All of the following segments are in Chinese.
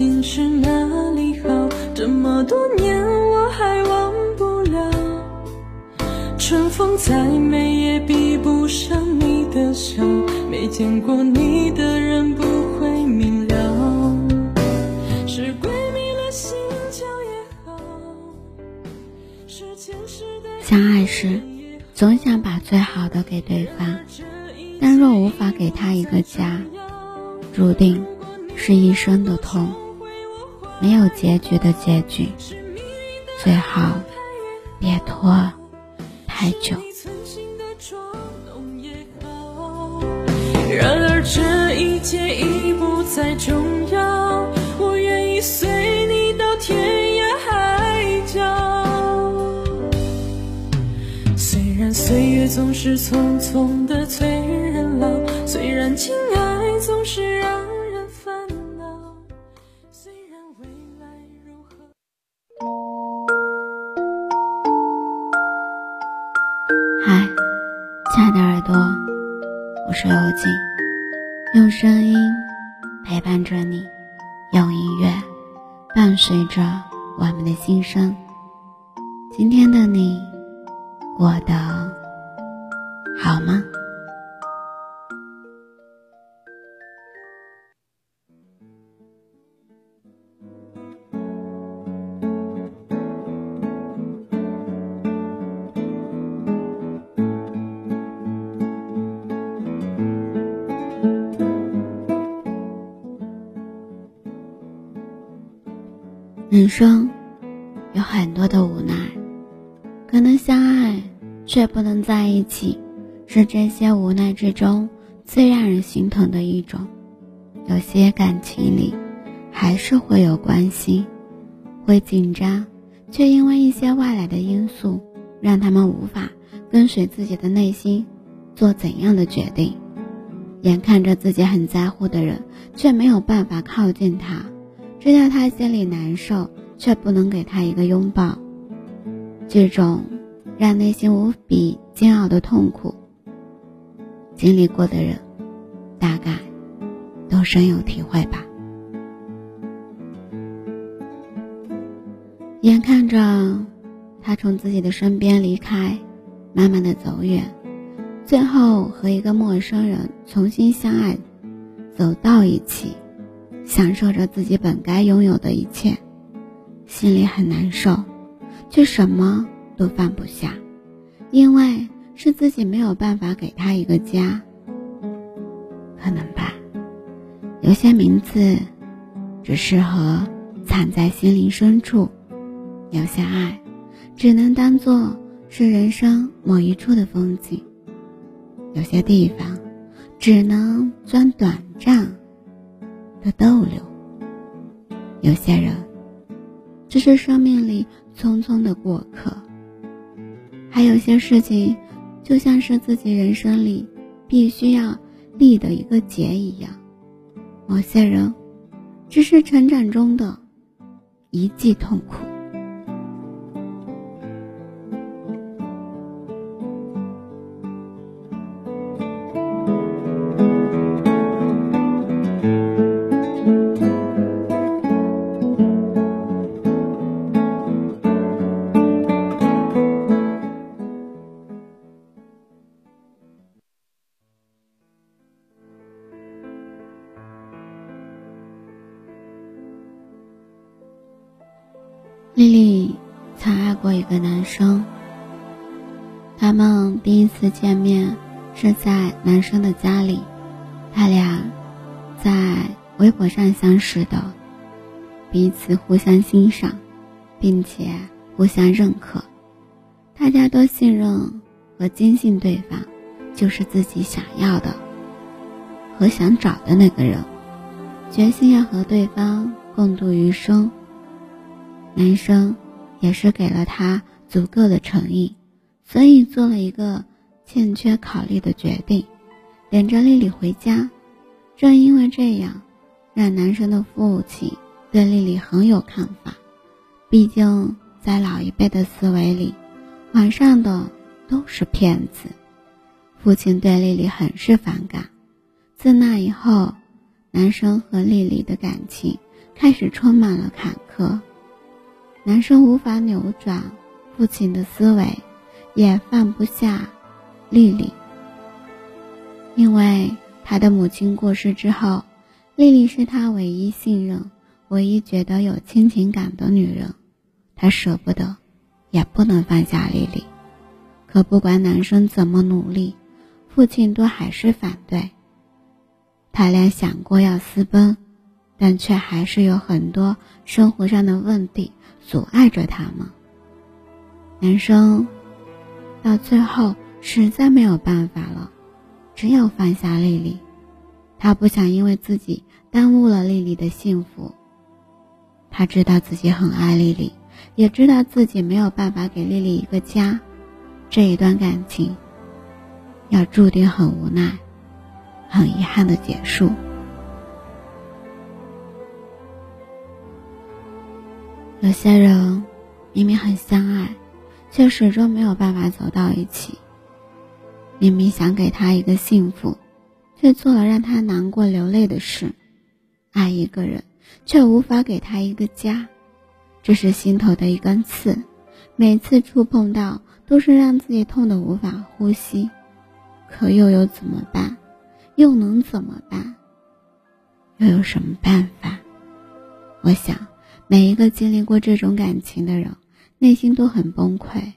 心是哪里好？这么多年我还忘不了。春风再美也比不上你的笑，没见过你的人不会明了。是鬼迷了心窍也好，是前世的相爱时，总想把最好的给对方，但若无法给他一个家，注定是一生的痛，没有结局的结局。最好别拖太久。然而这一切已不再重要，我愿意随你到天涯海角。虽然岁月总是匆匆的催人老，虽然情爱总是亲爱的耳朵，我是尤静，用声音陪伴着你，用音乐伴随着我们的心声。今天的你过得好吗？生有很多的无奈，可能相爱却不能在一起，是这些无奈之中最让人心疼的一种。有些感情里还是会有关系，会紧张，却因为一些外来的因素，让他们无法跟随自己的内心做怎样的决定。眼看着自己很在乎的人，却没有办法靠近他。知道他心里难受，却不能给他一个拥抱，这种让内心无比煎熬的痛苦，经历过的人大概都深有体会吧。眼看着他从自己的身边离开，慢慢的走远，最后和一个陌生人重新相爱，走到一起。享受着自己本该拥有的一切，心里很难受，却什么都放不下，因为是自己没有办法给他一个家。可能吧，有些名字只适合藏在心灵深处，有些爱只能当做是人生某一处的风景，有些地方只能钻短暂。的逗留，有些人只是生命里匆匆的过客，还有些事情就像是自己人生里必须要立的一个结一样。某些人只是成长中的一记痛苦。生。他们第一次见面是在男生的家里，他俩在微博上相识的，彼此互相欣赏，并且互相认可，大家都信任和坚信对方就是自己想要的和想找的那个人，决心要和对方共度余生。男生也是给了他足够的诚意，所以做了一个欠缺考虑的决定，领着丽丽回家。正因为这样，让男生的父亲对丽丽很有看法。毕竟在老一辈的思维里，网上的都是骗子。父亲对丽丽很是反感。自那以后，男生和丽丽的感情开始充满了坎坷。男生无法扭转父亲的思维，也放不下丽丽，因为他的母亲过世之后，丽丽是他唯一信任、唯一觉得有亲情感的女人，他舍不得，也不能放下丽丽。可不管男生怎么努力，父亲都还是反对。他俩想过要私奔，但却还是有很多生活上的问题阻碍着他们。男生到最后实在没有办法了，只有放下丽丽。他不想因为自己耽误了丽丽的幸福。他知道自己很爱丽丽，也知道自己没有办法给丽丽一个家。这一段感情要注定很无奈、很遗憾的结束。有些人明明很相爱，却始终没有办法走到一起。明明想给他一个幸福，却做了让他难过流泪的事。爱一个人，却无法给他一个家，这是心头的一根刺，每次触碰到。都是让自己痛得无法呼吸，可又有怎么办？又能怎么办？又有什么办法？我想，每一个经历过这种感情的人，内心都很崩溃，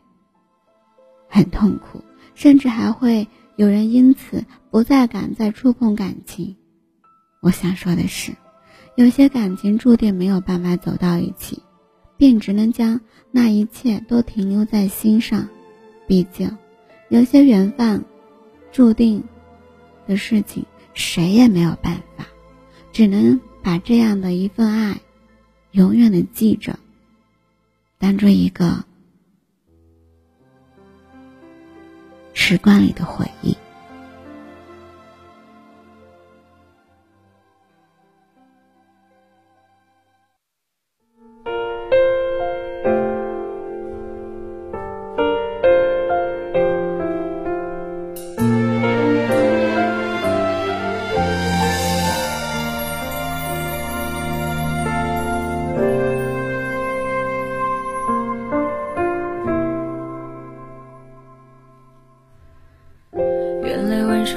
很痛苦，甚至还会有人因此不再敢再触碰感情。我想说的是，有些感情注定没有办法走到一起，便只能将那一切都停留在心上。毕竟，有些缘分注定的事情，谁也没有办法，只能把这样的一份爱永远的记着，当做一个时光里的回忆。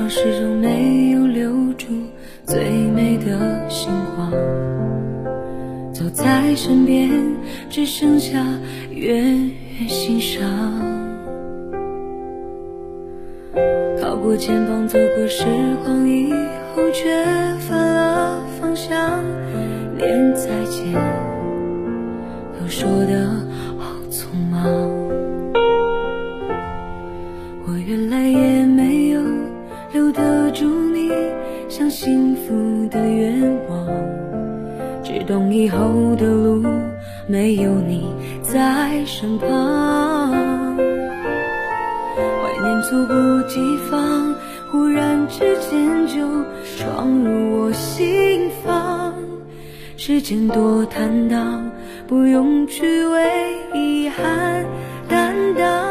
始终没有留住最美的星光，走在身边只剩下远远欣赏。靠过肩膀走过时光以后，却反了方向，连再见都说得好匆忙。福的愿望，只懂以后的路没有你在身旁。怀念猝不及防，忽然之间就闯入我心房。时间多坦荡，不用去为遗憾担当。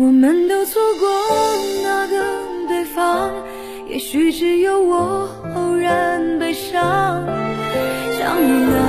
我们都错过那个对方，也许只有我偶然悲伤。想你那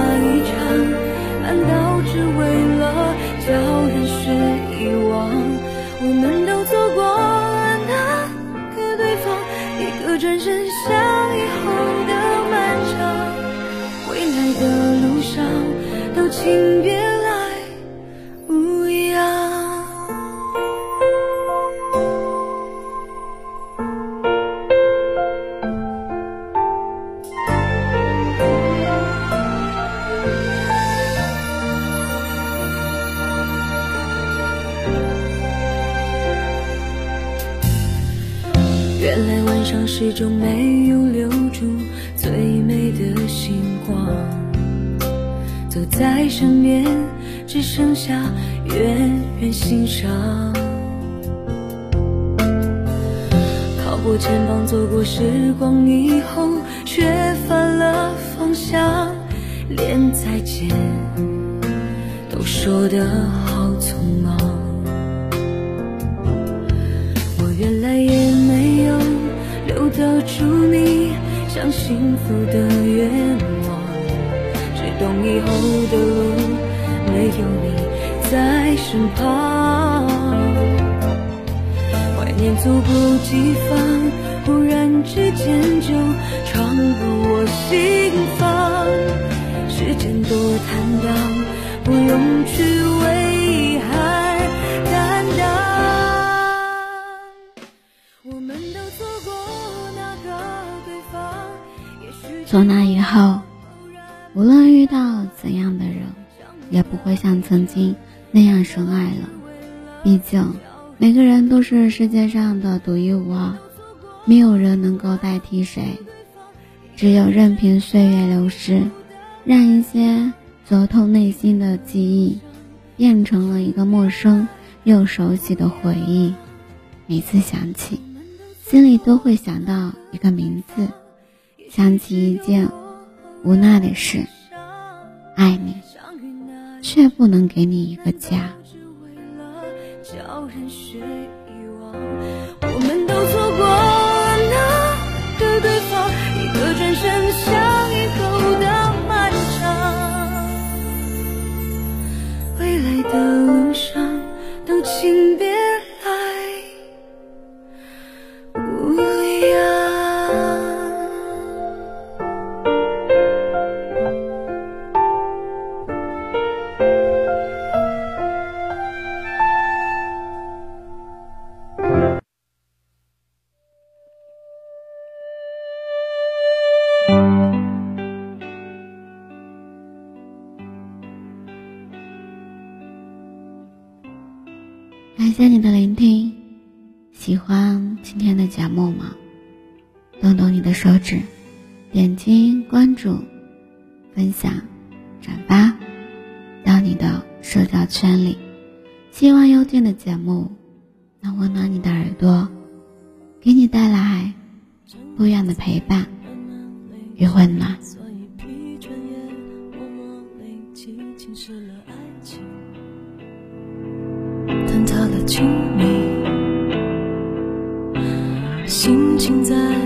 始终没有留住最美的星光，走在身边只剩下远远欣赏。靠过肩膀走过时光以后，却反了方向，连再见都说得好匆忙。我原来也留住你像幸福的愿望。只懂以后的路没有你在身旁？怀念猝不及防，忽然之间就闯入我心房。时间多坦荡，不用去从那以后，无论遇到怎样的人，也不会像曾经那样深爱了。毕竟，每个人都是世界上的独一无二，没有人能够代替谁。只有任凭岁月流逝，让一些灼透内心的记忆，变成了一个陌生又熟悉的回忆。每次想起，心里都会想到一个名字，想起一件无奈的事。爱你，却不能给你一个家。感谢你的聆听，喜欢今天的节目吗？动动你的手指，点击关注、分享、转发到你的社交圈里。希望幽静的节目能温暖你的耳朵，给你带来不一样的陪伴与温暖。心情在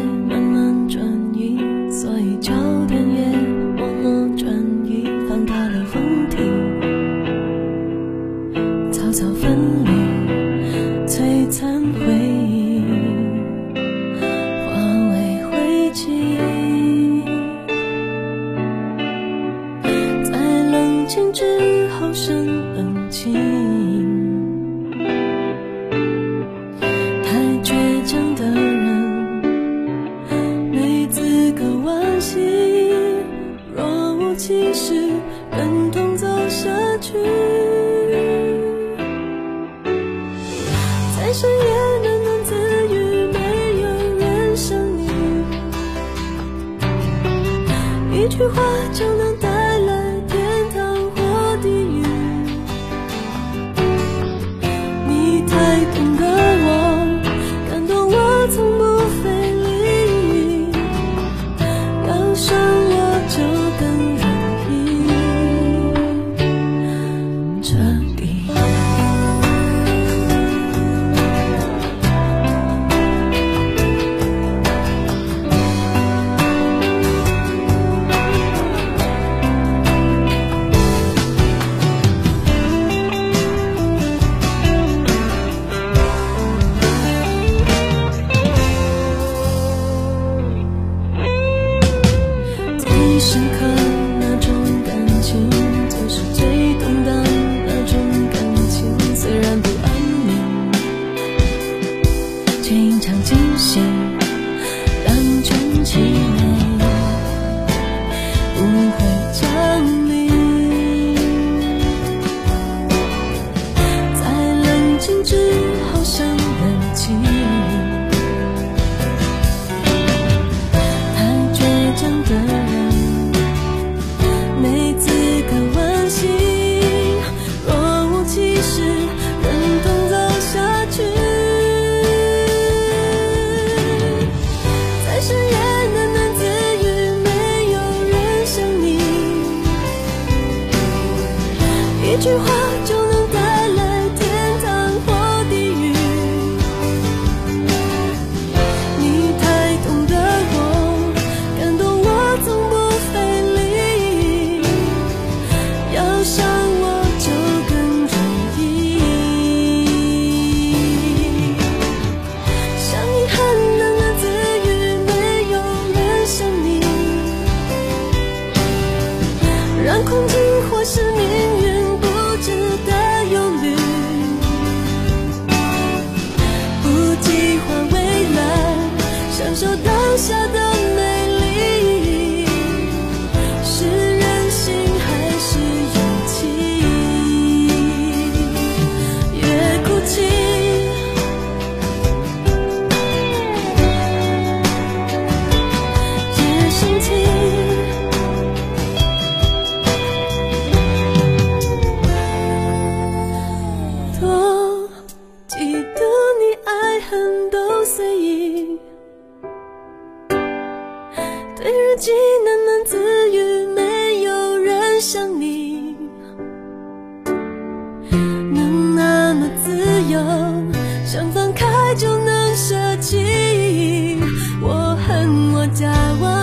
句话深刻。想放开就能舍弃。我恨我假我